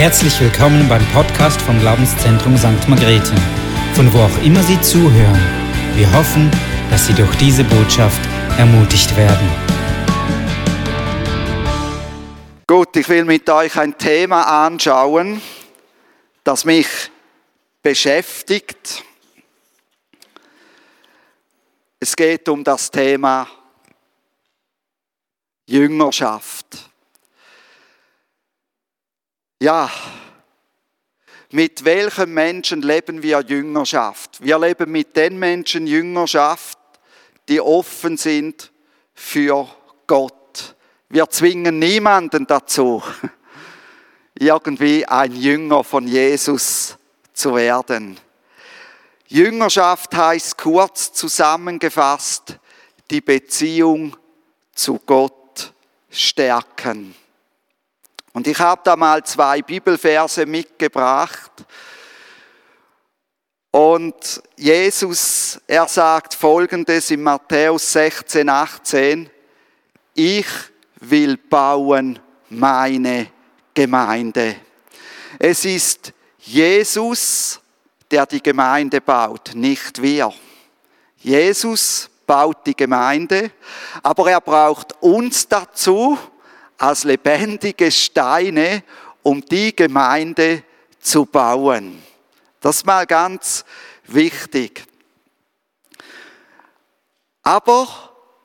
Herzlich willkommen beim Podcast vom Glaubenszentrum St. Margrethe, von wo auch immer Sie zuhören. Wir hoffen, dass Sie durch diese Botschaft ermutigt werden. Gut, ich will mit euch ein Thema anschauen, das mich beschäftigt. Es geht um das Thema Jüngerschaft. Ja, mit welchen Menschen leben wir Jüngerschaft? Wir leben mit den Menschen Jüngerschaft, die offen sind für Gott. Wir zwingen niemanden dazu, irgendwie ein Jünger von Jesus zu werden. Jüngerschaft heißt kurz zusammengefasst, die Beziehung zu Gott stärken. Und ich habe da mal zwei Bibelverse mitgebracht. Und Jesus, er sagt folgendes in Matthäus 16, 18, ich will bauen meine Gemeinde. Es ist Jesus, der die Gemeinde baut, nicht wir. Jesus baut die Gemeinde, aber er braucht uns dazu, als lebendige Steine, um die Gemeinde zu bauen. Das ist mal ganz wichtig. Aber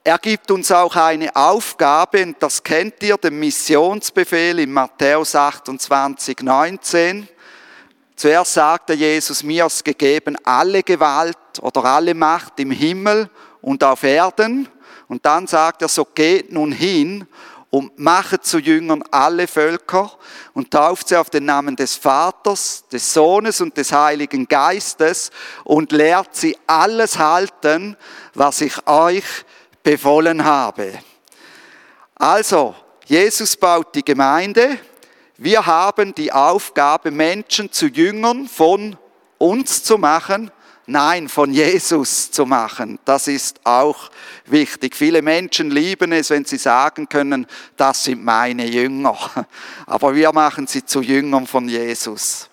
er gibt uns auch eine Aufgabe, und das kennt ihr, den Missionsbefehl in Matthäus 28, 19. Zuerst sagte Jesus, mir ist gegeben alle Gewalt oder alle Macht im Himmel und auf Erden. Und dann sagt er, so geht nun hin und mache zu Jüngern alle Völker und tauft sie auf den Namen des Vaters, des Sohnes und des Heiligen Geistes und lehrt sie alles halten, was ich euch befohlen habe. Also, Jesus baut die Gemeinde. Wir haben die Aufgabe, Menschen zu Jüngern von uns zu machen Nein, von Jesus zu machen. Das ist auch wichtig. Viele Menschen lieben es, wenn sie sagen können, das sind meine Jünger. Aber wir machen sie zu Jüngern von Jesus.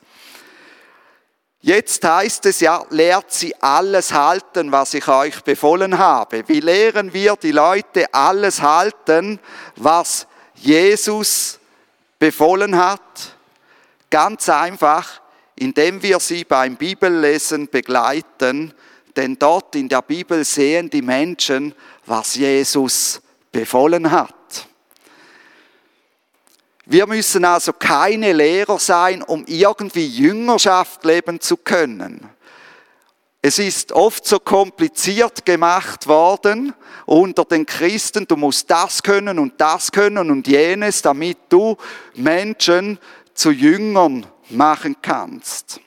Jetzt heißt es ja, lehrt sie alles halten, was ich euch befohlen habe. Wie lehren wir die Leute alles halten, was Jesus befohlen hat? Ganz einfach, indem wir sie beim Bibellesen begleiten, denn dort in der Bibel sehen die Menschen, was Jesus befohlen hat. Wir müssen also keine Lehrer sein, um irgendwie Jüngerschaft leben zu können. Es ist oft so kompliziert gemacht worden unter den Christen, du musst das können und das können und jenes, damit du Menschen zu Jüngern machen kannst.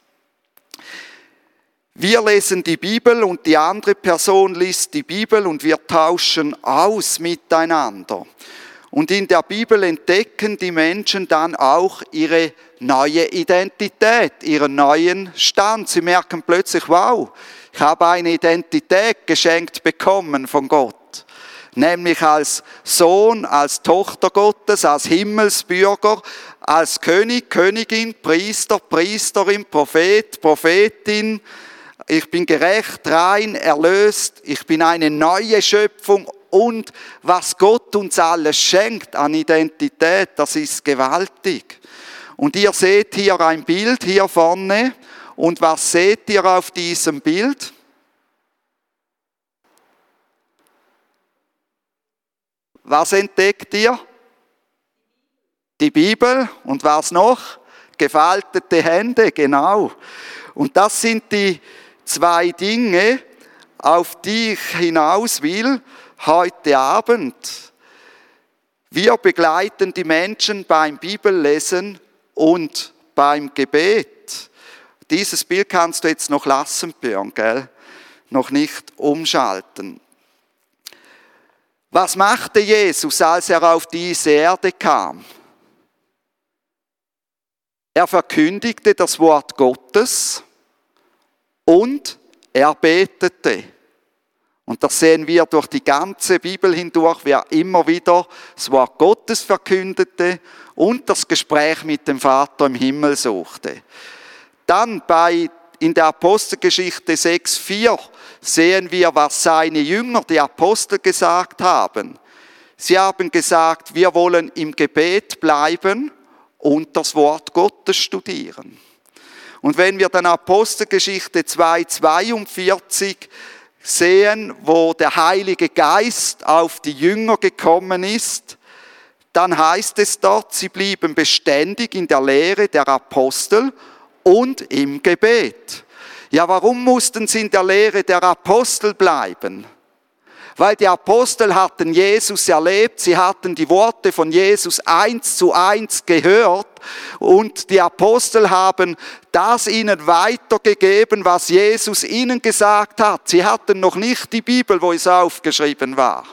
Wir lesen die Bibel und die andere Person liest die Bibel und wir tauschen aus miteinander. Und in der Bibel entdecken die Menschen dann auch ihre neue Identität, ihren neuen Stand. Sie merken plötzlich, wow, ich habe eine Identität geschenkt bekommen von Gott nämlich als Sohn, als Tochter Gottes, als Himmelsbürger, als König, Königin, Priester, Priesterin, Prophet, Prophetin. Ich bin gerecht, rein, erlöst. Ich bin eine neue Schöpfung. Und was Gott uns alles schenkt an Identität, das ist gewaltig. Und ihr seht hier ein Bild hier vorne. Und was seht ihr auf diesem Bild? Was entdeckt ihr? Die Bibel und was noch? Gefaltete Hände, genau. Und das sind die zwei Dinge, auf die ich hinaus will heute Abend. Wir begleiten die Menschen beim Bibellesen und beim Gebet. Dieses Bild kannst du jetzt noch lassen, Björn, gell? Noch nicht umschalten. Was machte Jesus, als er auf diese Erde kam? Er verkündigte das Wort Gottes und er betete. Und das sehen wir durch die ganze Bibel hindurch, wer immer wieder das Wort Gottes verkündete und das Gespräch mit dem Vater im Himmel suchte. Dann bei, in der Apostelgeschichte 6,4 sehen wir, was seine Jünger, die Apostel, gesagt haben. Sie haben gesagt, wir wollen im Gebet bleiben und das Wort Gottes studieren. Und wenn wir dann Apostelgeschichte 2,42 sehen, wo der Heilige Geist auf die Jünger gekommen ist, dann heißt es dort, sie blieben beständig in der Lehre der Apostel und im Gebet. Ja, warum mussten sie in der Lehre der Apostel bleiben? Weil die Apostel hatten Jesus erlebt, sie hatten die Worte von Jesus eins zu eins gehört und die Apostel haben das ihnen weitergegeben, was Jesus ihnen gesagt hat. Sie hatten noch nicht die Bibel, wo es aufgeschrieben war.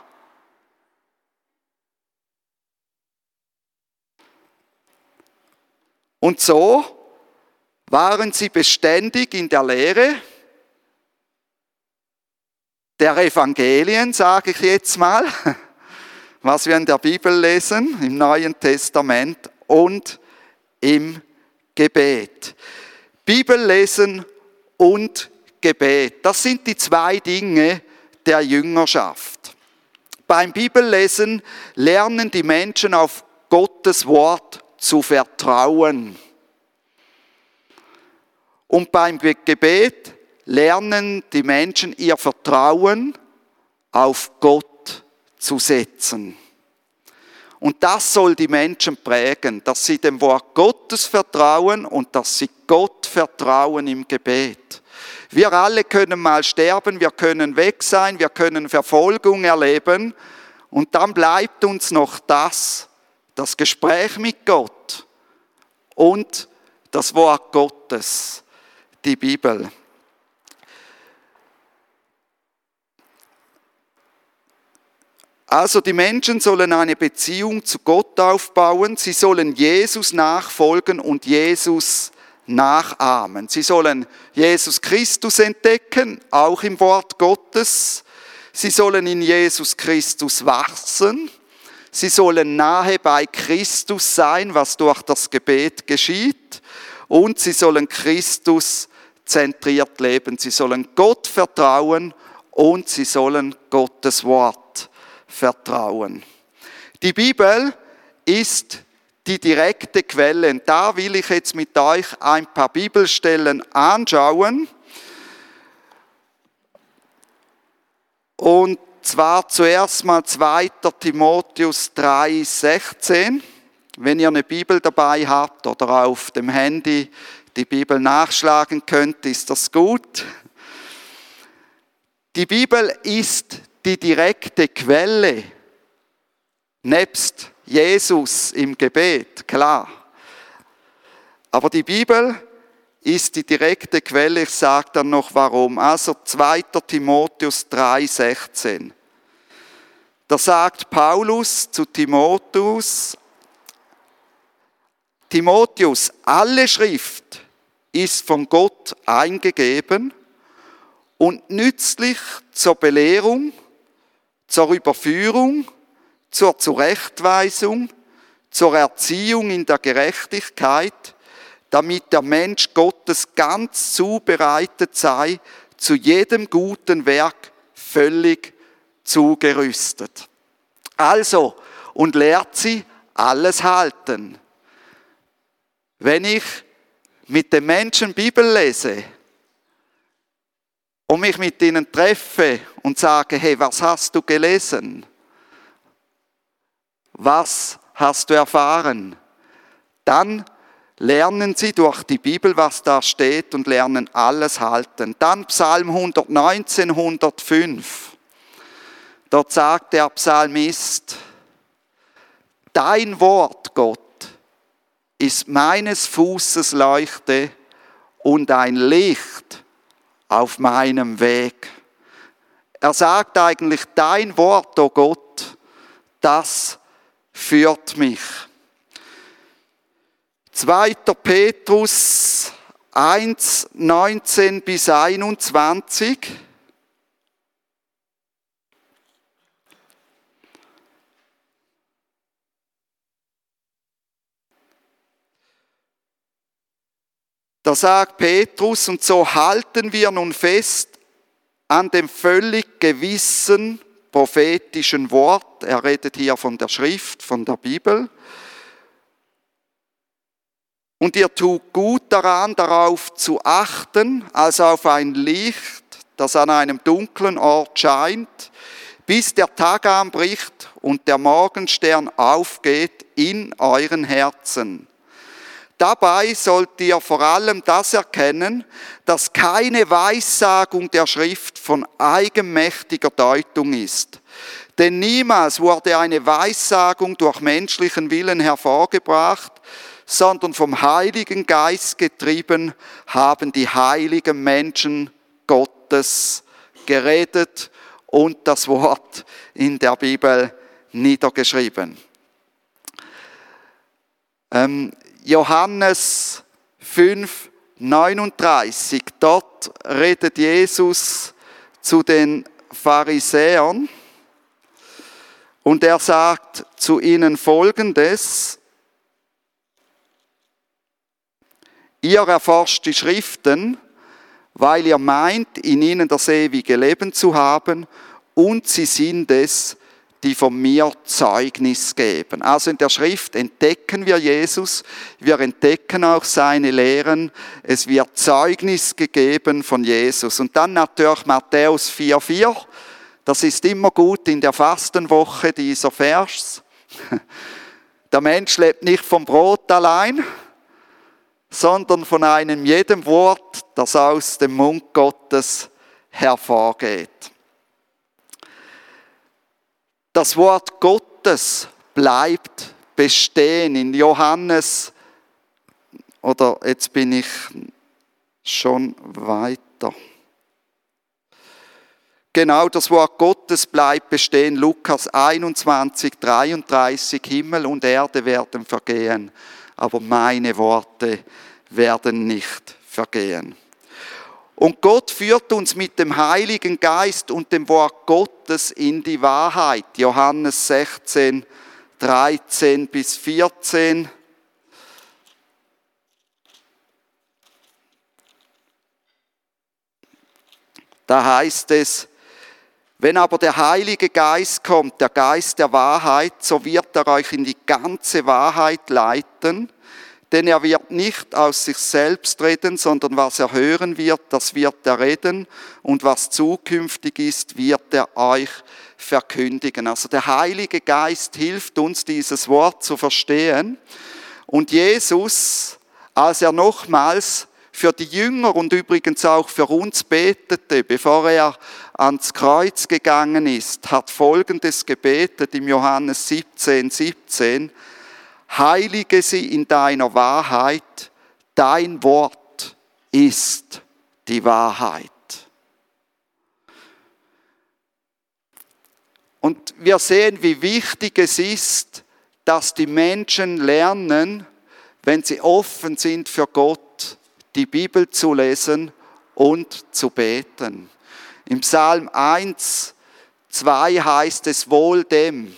Und so waren sie beständig in der Lehre der Evangelien, sage ich jetzt mal, was wir in der Bibel lesen, im Neuen Testament und im Gebet. Bibel lesen und Gebet, das sind die zwei Dinge der Jüngerschaft. Beim Bibellesen lernen die Menschen auf Gottes Wort zu vertrauen. Und beim Gebet lernen die Menschen ihr Vertrauen auf Gott zu setzen. Und das soll die Menschen prägen, dass sie dem Wort Gottes vertrauen und dass sie Gott vertrauen im Gebet. Wir alle können mal sterben, wir können weg sein, wir können Verfolgung erleben und dann bleibt uns noch das, das Gespräch mit Gott und das Wort Gottes, die Bibel. Also die Menschen sollen eine Beziehung zu Gott aufbauen, sie sollen Jesus nachfolgen und Jesus nachahmen. Sie sollen Jesus Christus entdecken, auch im Wort Gottes. Sie sollen in Jesus Christus wachsen. Sie sollen nahe bei Christus sein, was durch das Gebet geschieht. Und sie sollen Christus zentriert leben. Sie sollen Gott vertrauen und sie sollen Gottes Wort vertrauen. Die Bibel ist die direkte Quelle. Und da will ich jetzt mit euch ein paar Bibelstellen anschauen. Und zwar zuerst mal 2. Timotheus 3, 16. Wenn ihr eine Bibel dabei habt oder auf dem Handy die Bibel nachschlagen könnt, ist das gut. Die Bibel ist die direkte Quelle, nebst Jesus im Gebet, klar. Aber die Bibel ist die direkte Quelle, ich sage dann noch warum. Also 2. Timotheus 3,16. Da sagt Paulus zu Timotheus, Timotheus, alle Schrift ist von Gott eingegeben und nützlich zur Belehrung, zur Überführung, zur Zurechtweisung, zur Erziehung in der Gerechtigkeit, damit der Mensch Gottes ganz zubereitet sei, zu jedem guten Werk völlig zugerüstet. Also, und lehrt sie alles halten. Wenn ich mit den Menschen Bibel lese, und mich mit ihnen treffe und sage, hey, was hast du gelesen? Was hast du erfahren? Dann lernen sie durch die Bibel, was da steht und lernen alles halten. Dann Psalm 119, 105. Dort sagt der Psalmist, dein Wort, Gott, ist meines Fußes Leuchte und ein Licht auf meinem Weg. Er sagt eigentlich, dein Wort, o oh Gott, das führt mich. 2. Petrus 1, 19 bis 21. Da sagt Petrus, und so halten wir nun fest an dem völlig gewissen prophetischen Wort. Er redet hier von der Schrift, von der Bibel. Und ihr tut gut daran, darauf zu achten, als auf ein Licht, das an einem dunklen Ort scheint, bis der Tag anbricht und der Morgenstern aufgeht in euren Herzen. Dabei sollt ihr vor allem das erkennen, dass keine Weissagung der Schrift von eigenmächtiger Deutung ist. Denn niemals wurde eine Weissagung durch menschlichen Willen hervorgebracht, sondern vom Heiligen Geist getrieben haben die heiligen Menschen Gottes geredet und das Wort in der Bibel niedergeschrieben. Ähm, Johannes 5, 39, dort redet Jesus zu den Pharisäern und er sagt zu ihnen Folgendes, ihr erforscht die Schriften, weil ihr meint, in ihnen das ewige Leben zu haben, und sie sind es, die von mir Zeugnis geben. Also in der Schrift entdecken wir Jesus, wir entdecken auch seine Lehren, es wird Zeugnis gegeben von Jesus. Und dann natürlich Matthäus 4,4, das ist immer gut in der Fastenwoche dieser Vers. Der Mensch lebt nicht vom Brot allein, sondern von einem jedem Wort, das aus dem Mund Gottes hervorgeht. Das Wort Gottes bleibt bestehen. In Johannes, oder jetzt bin ich schon weiter. Genau das Wort Gottes bleibt bestehen. Lukas 21, 33, Himmel und Erde werden vergehen, aber meine Worte werden nicht vergehen. Und Gott führt uns mit dem Heiligen Geist und dem Wort Gottes in die Wahrheit. Johannes 16, 13 bis 14. Da heißt es, wenn aber der Heilige Geist kommt, der Geist der Wahrheit, so wird er euch in die ganze Wahrheit leiten, denn er wird nicht aus sich selbst reden, sondern was er hören wird, das wird er reden und was zukünftig ist, wird er euch verkündigen. Also der Heilige Geist hilft uns, dieses Wort zu verstehen. Und Jesus, als er nochmals für die Jünger und übrigens auch für uns betete, bevor er ans Kreuz gegangen ist, hat Folgendes gebetet im Johannes 17, 17. Heilige sie in deiner Wahrheit, dein Wort ist die Wahrheit. Und wir sehen, wie wichtig es ist, dass die Menschen lernen, wenn sie offen sind für Gott, die Bibel zu lesen und zu beten. Im Psalm 1, 2 heißt es wohl dem,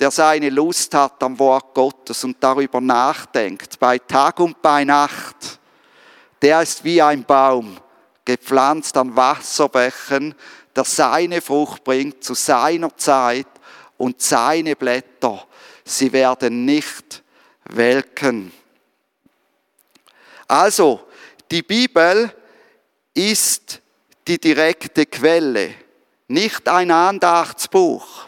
der seine Lust hat am Wort Gottes und darüber nachdenkt, bei Tag und bei Nacht, der ist wie ein Baum, gepflanzt an Wasserbächen, der seine Frucht bringt zu seiner Zeit und seine Blätter, sie werden nicht welken. Also, die Bibel ist die direkte Quelle, nicht ein Andachtsbuch.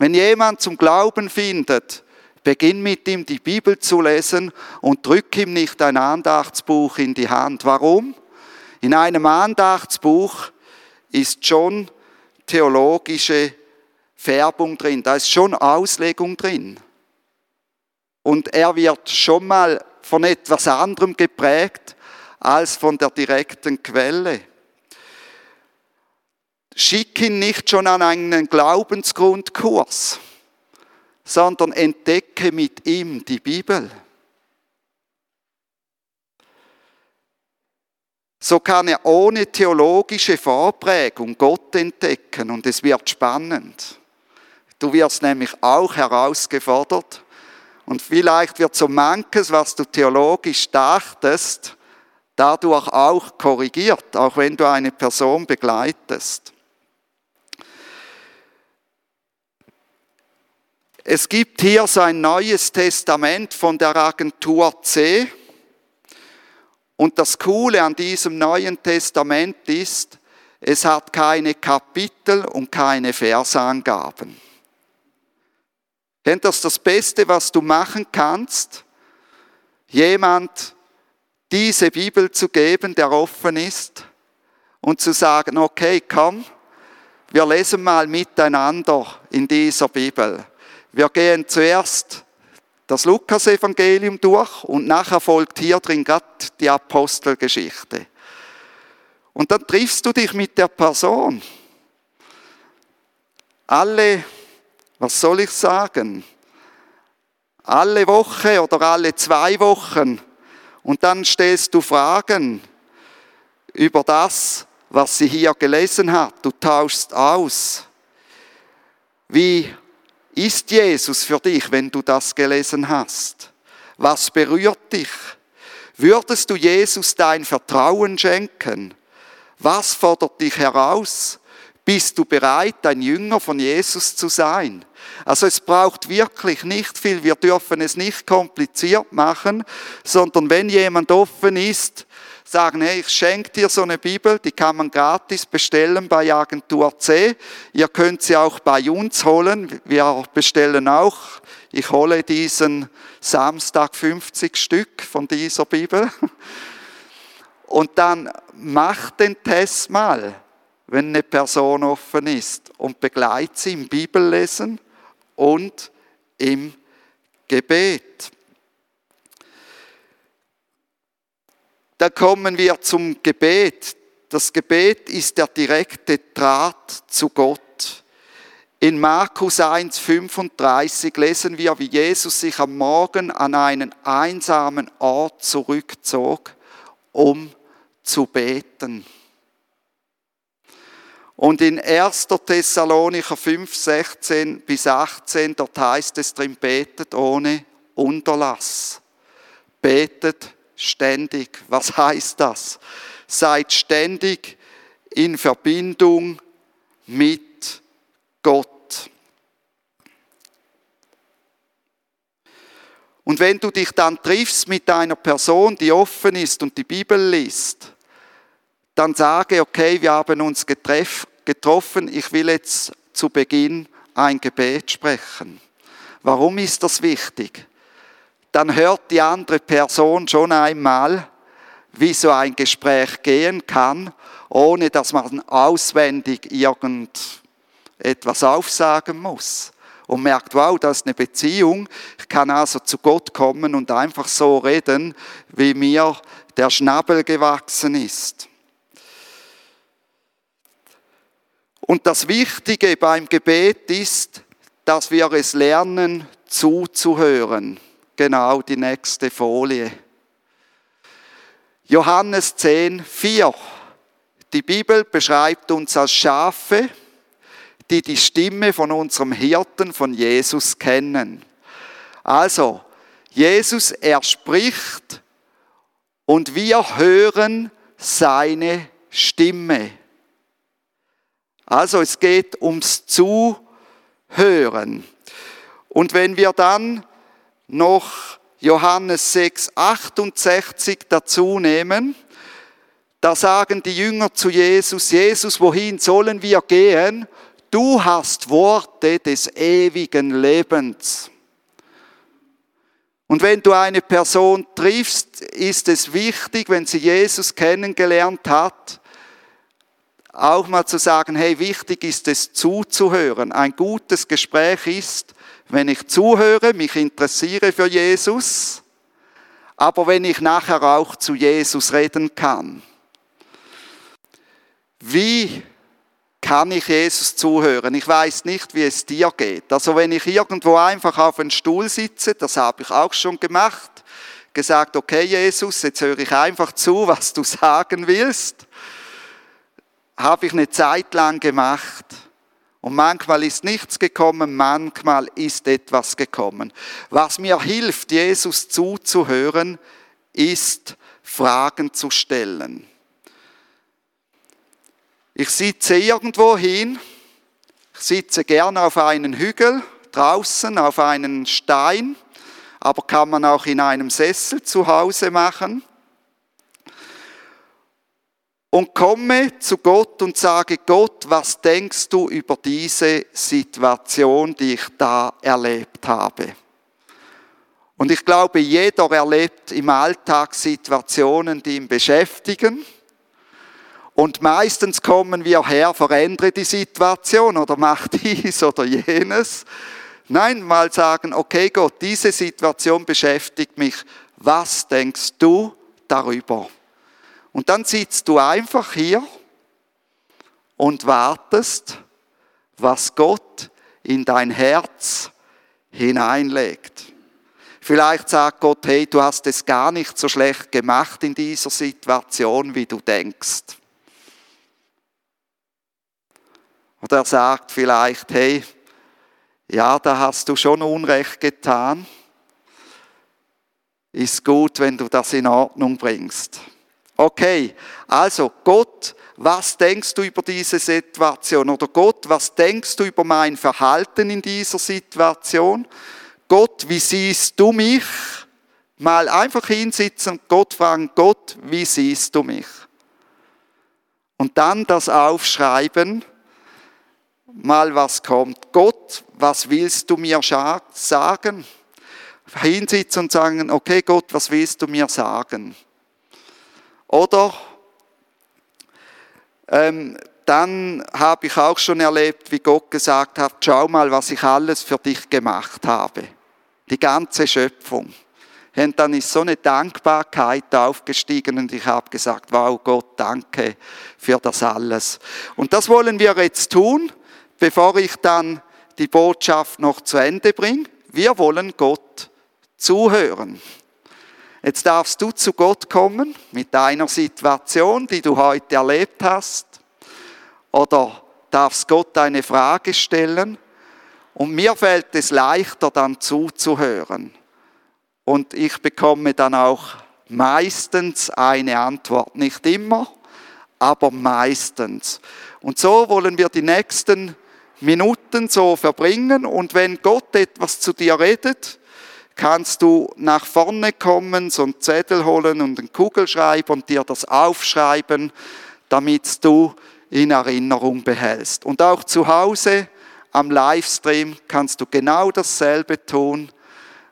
Wenn jemand zum Glauben findet, beginn mit ihm die Bibel zu lesen und drück ihm nicht ein Andachtsbuch in die Hand. Warum? In einem Andachtsbuch ist schon theologische Färbung drin, da ist schon Auslegung drin. Und er wird schon mal von etwas anderem geprägt als von der direkten Quelle. Schick ihn nicht schon an einen Glaubensgrundkurs, sondern entdecke mit ihm die Bibel. So kann er ohne theologische Vorprägung Gott entdecken und es wird spannend. Du wirst nämlich auch herausgefordert Und vielleicht wird so manches, was du theologisch dachtest, dadurch auch korrigiert, auch wenn du eine Person begleitest. Es gibt hier so ein neues Testament von der Agentur C. Und das Coole an diesem neuen Testament ist, es hat keine Kapitel und keine Versangaben. Kennt das das Beste, was du machen kannst? Jemand diese Bibel zu geben, der offen ist und zu sagen, okay, komm, wir lesen mal miteinander in dieser Bibel. Wir gehen zuerst das Lukas-Evangelium durch und nachher folgt hier drin gerade die Apostelgeschichte. Und dann triffst du dich mit der Person. Alle, was soll ich sagen? Alle Woche oder alle zwei Wochen. Und dann stellst du Fragen über das, was sie hier gelesen hat. Du tauschst aus. Wie ist Jesus für dich, wenn du das gelesen hast? Was berührt dich? Würdest du Jesus dein Vertrauen schenken? Was fordert dich heraus? Bist du bereit, ein Jünger von Jesus zu sein? Also es braucht wirklich nicht viel, wir dürfen es nicht kompliziert machen, sondern wenn jemand offen ist, sagen, hey, ich schenke dir so eine Bibel, die kann man gratis bestellen bei Agentur C. Ihr könnt sie auch bei uns holen. Wir bestellen auch. Ich hole diesen Samstag 50 Stück von dieser Bibel. Und dann macht den Test mal, wenn eine Person offen ist und begleitet sie im Bibellesen und im Gebet. Da kommen wir zum Gebet. Das Gebet ist der direkte Draht zu Gott. In Markus 1,35 lesen wir, wie Jesus sich am Morgen an einen einsamen Ort zurückzog, um zu beten. Und in 1. Thessalonicher 5, 16 bis 18, dort heißt es drin, betet ohne Unterlass. Betet ständig. Was heißt das? Seid ständig in Verbindung mit Gott. Und wenn du dich dann triffst mit einer Person, die offen ist und die Bibel liest, dann sage, okay, wir haben uns getroffen, ich will jetzt zu Beginn ein Gebet sprechen. Warum ist das wichtig? Dann hört die andere Person schon einmal, wie so ein Gespräch gehen kann, ohne dass man auswendig irgendetwas aufsagen muss. Und merkt, wow, das ist eine Beziehung. Ich kann also zu Gott kommen und einfach so reden, wie mir der Schnabel gewachsen ist. Und das Wichtige beim Gebet ist, dass wir es lernen, zuzuhören. Genau die nächste Folie. Johannes 10, 4. Die Bibel beschreibt uns als Schafe, die die Stimme von unserem Hirten, von Jesus kennen. Also, Jesus, er spricht und wir hören seine Stimme. Also es geht ums Zuhören. Und wenn wir dann noch Johannes 6, 68 dazu nehmen, da sagen die Jünger zu Jesus, Jesus, wohin sollen wir gehen? Du hast Worte des ewigen Lebens. Und wenn du eine Person triffst, ist es wichtig, wenn sie Jesus kennengelernt hat, auch mal zu sagen, hey, wichtig ist es zuzuhören. Ein gutes Gespräch ist, wenn ich zuhöre, mich interessiere für Jesus, aber wenn ich nachher auch zu Jesus reden kann. Wie kann ich Jesus zuhören? Ich weiß nicht, wie es dir geht. Also wenn ich irgendwo einfach auf einem Stuhl sitze, das habe ich auch schon gemacht, gesagt, okay Jesus, jetzt höre ich einfach zu, was du sagen willst habe ich eine Zeit lang gemacht. Und manchmal ist nichts gekommen, manchmal ist etwas gekommen. Was mir hilft, Jesus zuzuhören, ist Fragen zu stellen. Ich sitze irgendwo hin, ich sitze gerne auf einen Hügel, draußen auf einen Stein, aber kann man auch in einem Sessel zu Hause machen und komme zu Gott und sage, Gott, was denkst du über diese Situation, die ich da erlebt habe? Und ich glaube, jeder erlebt im Alltag Situationen, die ihn beschäftigen. Und meistens kommen wir her, verändere die Situation oder mach dies oder jenes. Nein, mal sagen, okay Gott, diese Situation beschäftigt mich. Was denkst du darüber? Und dann sitzt du einfach hier und wartest, was Gott in dein Herz hineinlegt. Vielleicht sagt Gott, hey, du hast es gar nicht so schlecht gemacht in dieser Situation, wie du denkst. Oder er sagt vielleicht, hey, ja, da hast du schon Unrecht getan. Ist gut, wenn du das in Ordnung bringst. Okay, also Gott, was denkst du über diese Situation? Oder Gott, was denkst du über mein Verhalten in dieser Situation? Gott, wie siehst du mich? Mal einfach hinsitzen, Gott fragen, Gott, wie siehst du mich? Und dann das aufschreiben, mal was kommt. Gott, was willst du mir sagen? Hinsitzen und sagen, okay Gott, was willst du mir sagen? Oder ähm, dann habe ich auch schon erlebt, wie Gott gesagt hat, schau mal, was ich alles für dich gemacht habe. Die ganze Schöpfung. Und dann ist so eine Dankbarkeit aufgestiegen und ich habe gesagt, wow Gott, danke für das alles. Und das wollen wir jetzt tun, bevor ich dann die Botschaft noch zu Ende bringe. Wir wollen Gott zuhören. Jetzt darfst du zu Gott kommen mit deiner Situation, die du heute erlebt hast. Oder darfst Gott eine Frage stellen. Und mir fällt es leichter, dann zuzuhören. Und ich bekomme dann auch meistens eine Antwort. Nicht immer, aber meistens. Und so wollen wir die nächsten Minuten so verbringen. Und wenn Gott etwas zu dir redet, kannst du nach vorne kommen, so einen Zettel holen und einen Kugelschreiber und dir das aufschreiben, damit du in Erinnerung behältst. Und auch zu Hause am Livestream kannst du genau dasselbe tun.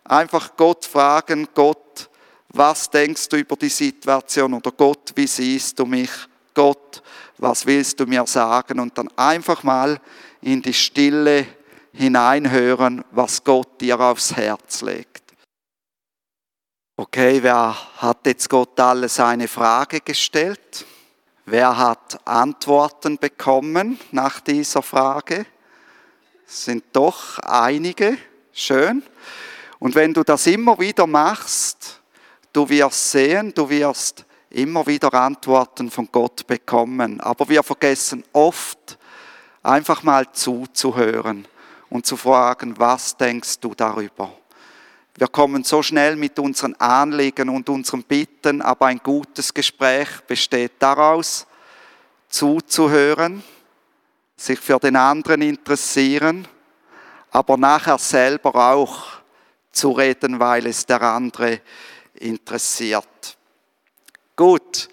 Einfach Gott fragen, Gott, was denkst du über die Situation? Oder Gott, wie siehst du mich? Gott, was willst du mir sagen? Und dann einfach mal in die Stille hineinhören, was Gott dir aufs Herz legt. Okay, wer hat jetzt Gott alle seine Frage gestellt? Wer hat Antworten bekommen nach dieser Frage? Es sind doch einige. Schön. Und wenn du das immer wieder machst, du wirst sehen, du wirst immer wieder Antworten von Gott bekommen. Aber wir vergessen oft, einfach mal zuzuhören und zu fragen, was denkst du darüber? Wir kommen so schnell mit unseren Anliegen und unseren Bitten, aber ein gutes Gespräch besteht daraus, zuzuhören, sich für den anderen interessieren, aber nachher selber auch zu reden, weil es der andere interessiert. Gut,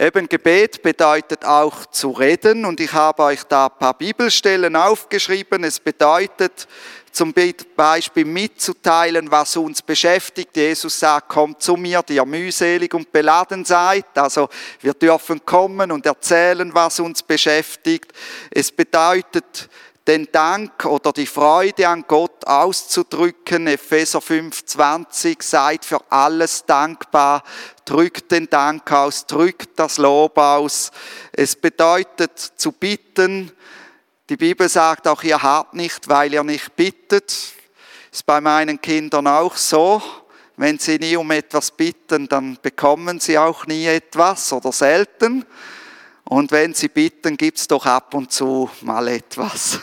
Eben Gebet bedeutet auch zu reden und ich habe euch da ein paar Bibelstellen aufgeschrieben. Es bedeutet zum Beispiel mitzuteilen, was uns beschäftigt. Jesus sagt, kommt zu mir, die ihr mühselig und beladen seid. Also wir dürfen kommen und erzählen, was uns beschäftigt. Es bedeutet den Dank oder die Freude an Gott auszudrücken. Epheser 5,20, seid für alles dankbar, drückt den Dank aus, drückt das Lob aus. Es bedeutet zu bitten. Die Bibel sagt auch, ihr habt nicht, weil ihr nicht bittet. Ist bei meinen Kindern auch so. Wenn sie nie um etwas bitten, dann bekommen sie auch nie etwas oder selten. Und wenn Sie bitten, gibt es doch ab und zu mal etwas.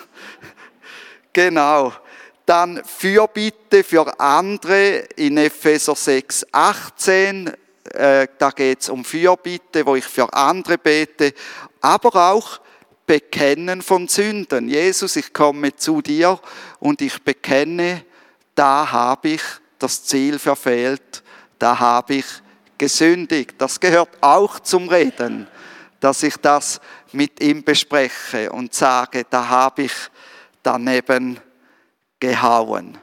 Genau. Dann Fürbitte für andere in Epheser 6, 18. Äh, da geht es um Fürbitte, wo ich für andere bete. Aber auch Bekennen von Sünden. Jesus, ich komme zu dir und ich bekenne, da habe ich das Ziel verfehlt, da habe ich gesündigt. Das gehört auch zum Reden, dass ich das mit ihm bespreche und sage, da habe ich daneben gehauen.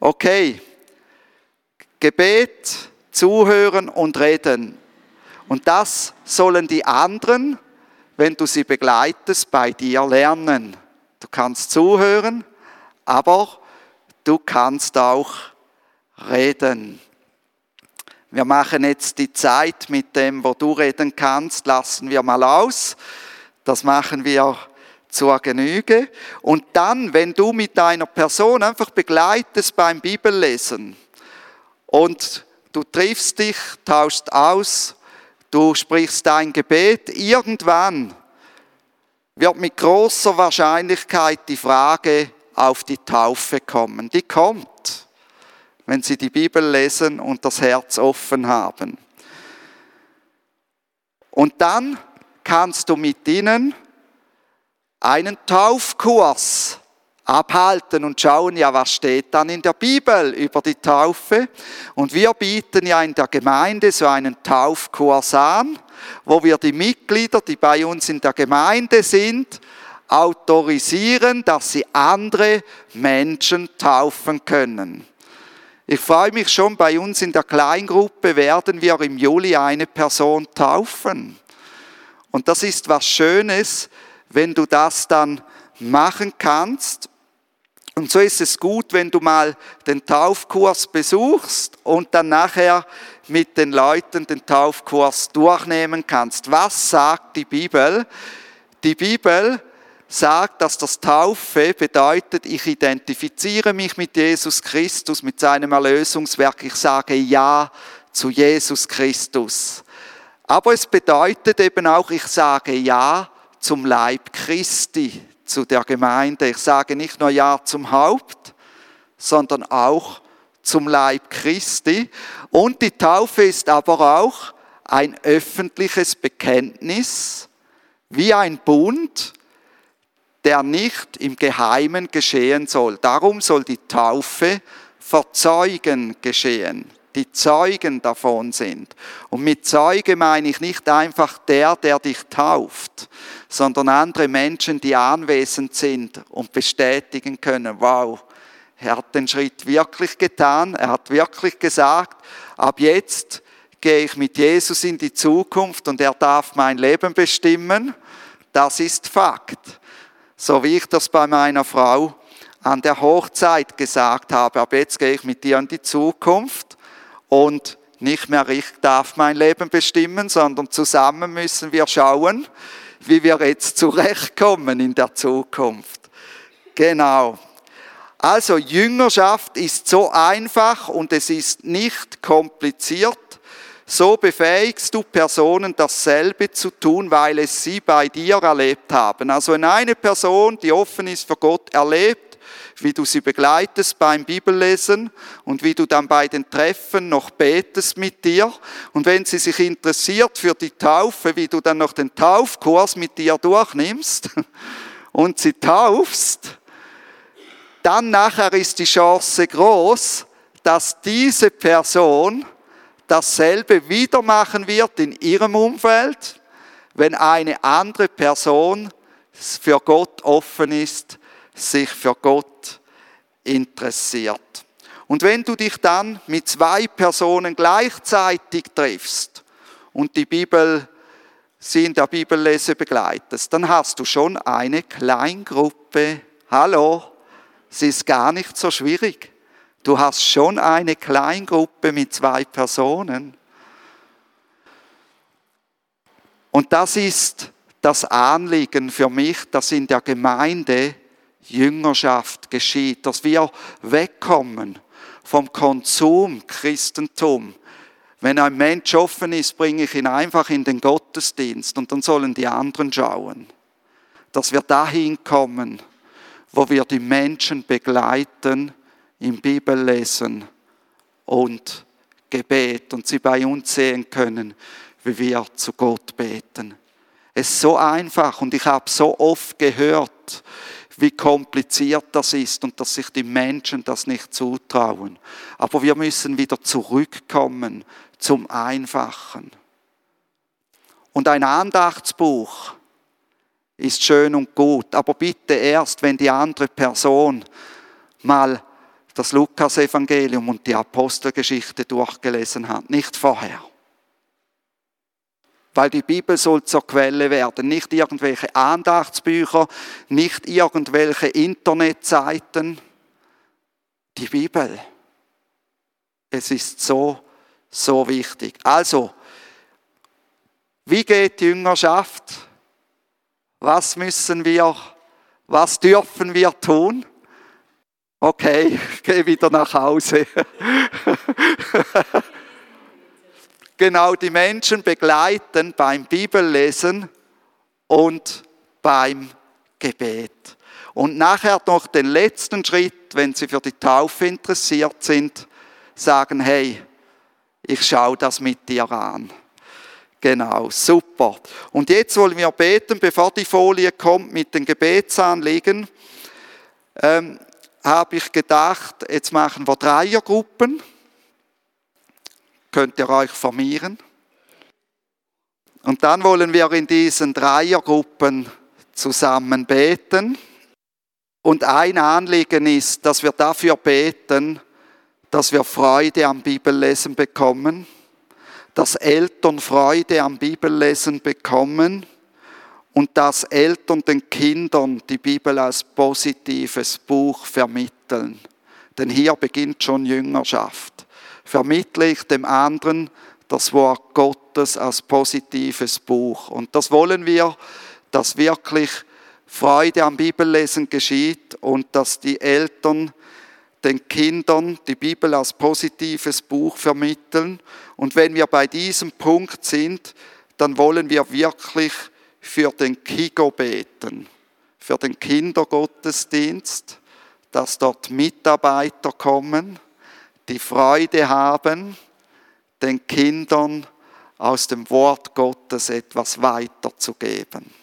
Okay, Gebet, zuhören und reden. Und das sollen die anderen, wenn du sie begleitest, bei dir lernen. Du kannst zuhören, aber du kannst auch reden. Wir machen jetzt die Zeit mit dem, wo du reden kannst, lassen wir mal aus. Das machen wir zur Genüge. Und dann, wenn du mit deiner Person einfach begleitest beim Bibellesen und du triffst dich, tauschst aus, du sprichst dein Gebet, irgendwann wird mit großer Wahrscheinlichkeit die Frage auf die Taufe kommen. Die kommt wenn sie die Bibel lesen und das Herz offen haben. Und dann kannst du mit ihnen einen Taufkurs abhalten und schauen, ja, was steht dann in der Bibel über die Taufe. Und wir bieten ja in der Gemeinde so einen Taufkurs an, wo wir die Mitglieder, die bei uns in der Gemeinde sind, autorisieren, dass sie andere Menschen taufen können. Ich freue mich schon, bei uns in der Kleingruppe werden wir im Juli eine Person taufen. Und das ist was Schönes, wenn du das dann machen kannst. Und so ist es gut, wenn du mal den Taufkurs besuchst und dann nachher mit den Leuten den Taufkurs durchnehmen kannst. Was sagt die Bibel? Die Bibel sagt, dass das Taufe bedeutet, ich identifiziere mich mit Jesus Christus, mit seinem Erlösungswerk. Ich sage Ja zu Jesus Christus. Aber es bedeutet eben auch, ich sage Ja zum Leib Christi, zu der Gemeinde. Ich sage nicht nur Ja zum Haupt, sondern auch zum Leib Christi. Und die Taufe ist aber auch ein öffentliches Bekenntnis, wie ein Bund, der nicht im Geheimen geschehen soll. Darum soll die Taufe vor Zeugen geschehen, die Zeugen davon sind. Und mit Zeuge meine ich nicht einfach der, der dich tauft, sondern andere Menschen, die anwesend sind und bestätigen können, wow, er hat den Schritt wirklich getan, er hat wirklich gesagt, ab jetzt gehe ich mit Jesus in die Zukunft und er darf mein Leben bestimmen. Das ist Fakt so wie ich das bei meiner Frau an der Hochzeit gesagt habe. Ab jetzt gehe ich mit dir in die Zukunft und nicht mehr ich darf mein Leben bestimmen, sondern zusammen müssen wir schauen, wie wir jetzt zurechtkommen in der Zukunft. Genau. Also Jüngerschaft ist so einfach und es ist nicht kompliziert. So befähigst du Personen, dasselbe zu tun, weil es sie bei dir erlebt haben. Also wenn eine Person, die offen ist für Gott, erlebt, wie du sie begleitest beim Bibellesen und wie du dann bei den Treffen noch betest mit dir. Und wenn sie sich interessiert für die Taufe, wie du dann noch den Taufkurs mit dir durchnimmst und sie taufst, dann nachher ist die Chance groß, dass diese Person dasselbe wieder machen wird in ihrem Umfeld, wenn eine andere Person für Gott offen ist, sich für Gott interessiert. Und wenn du dich dann mit zwei Personen gleichzeitig triffst und die Bibel, sie in der Bibellese begleitest, dann hast du schon eine Kleingruppe. Hallo, sie ist gar nicht so schwierig. Du hast schon eine Kleingruppe mit zwei Personen. Und das ist das Anliegen für mich, dass in der Gemeinde Jüngerschaft geschieht, dass wir wegkommen vom Konsum Christentum, Wenn ein Mensch offen ist, bringe ich ihn einfach in den Gottesdienst und dann sollen die anderen schauen. Dass wir dahin kommen, wo wir die Menschen begleiten im Bibellesen und Gebet und sie bei uns sehen können, wie wir zu Gott beten. Es ist so einfach und ich habe so oft gehört, wie kompliziert das ist und dass sich die Menschen das nicht zutrauen. Aber wir müssen wieder zurückkommen zum Einfachen. Und ein Andachtsbuch ist schön und gut, aber bitte erst, wenn die andere Person mal das Lukas-Evangelium und die Apostelgeschichte durchgelesen hat, nicht vorher. Weil die Bibel soll zur Quelle werden, nicht irgendwelche Andachtsbücher, nicht irgendwelche Internetseiten. Die Bibel. Es ist so, so wichtig. Also, wie geht die Jüngerschaft? Was müssen wir, was dürfen wir tun? Okay, ich gehe wieder nach Hause. genau die Menschen begleiten beim Bibellesen und beim Gebet. Und nachher noch den letzten Schritt, wenn Sie für die Taufe interessiert sind, sagen, hey, ich schaue das mit dir an. Genau, super. Und jetzt wollen wir beten, bevor die Folie kommt mit den Gebetsanliegen, ähm, habe ich gedacht, jetzt machen wir Dreiergruppen könnt ihr euch formieren. Und dann wollen wir in diesen Dreiergruppen zusammen beten. Und ein Anliegen ist, dass wir dafür beten, dass wir Freude am Bibellesen bekommen, dass Eltern Freude am Bibellesen bekommen und dass Eltern den Kindern die Bibel als positives Buch vermitteln. Denn hier beginnt schon Jüngerschaft vermittle ich dem anderen das Wort Gottes als positives Buch. Und das wollen wir, dass wirklich Freude am Bibellesen geschieht und dass die Eltern den Kindern die Bibel als positives Buch vermitteln. Und wenn wir bei diesem Punkt sind, dann wollen wir wirklich für den Kigo beten, für den Kindergottesdienst, dass dort Mitarbeiter kommen, die Freude haben, den Kindern aus dem Wort Gottes etwas weiterzugeben.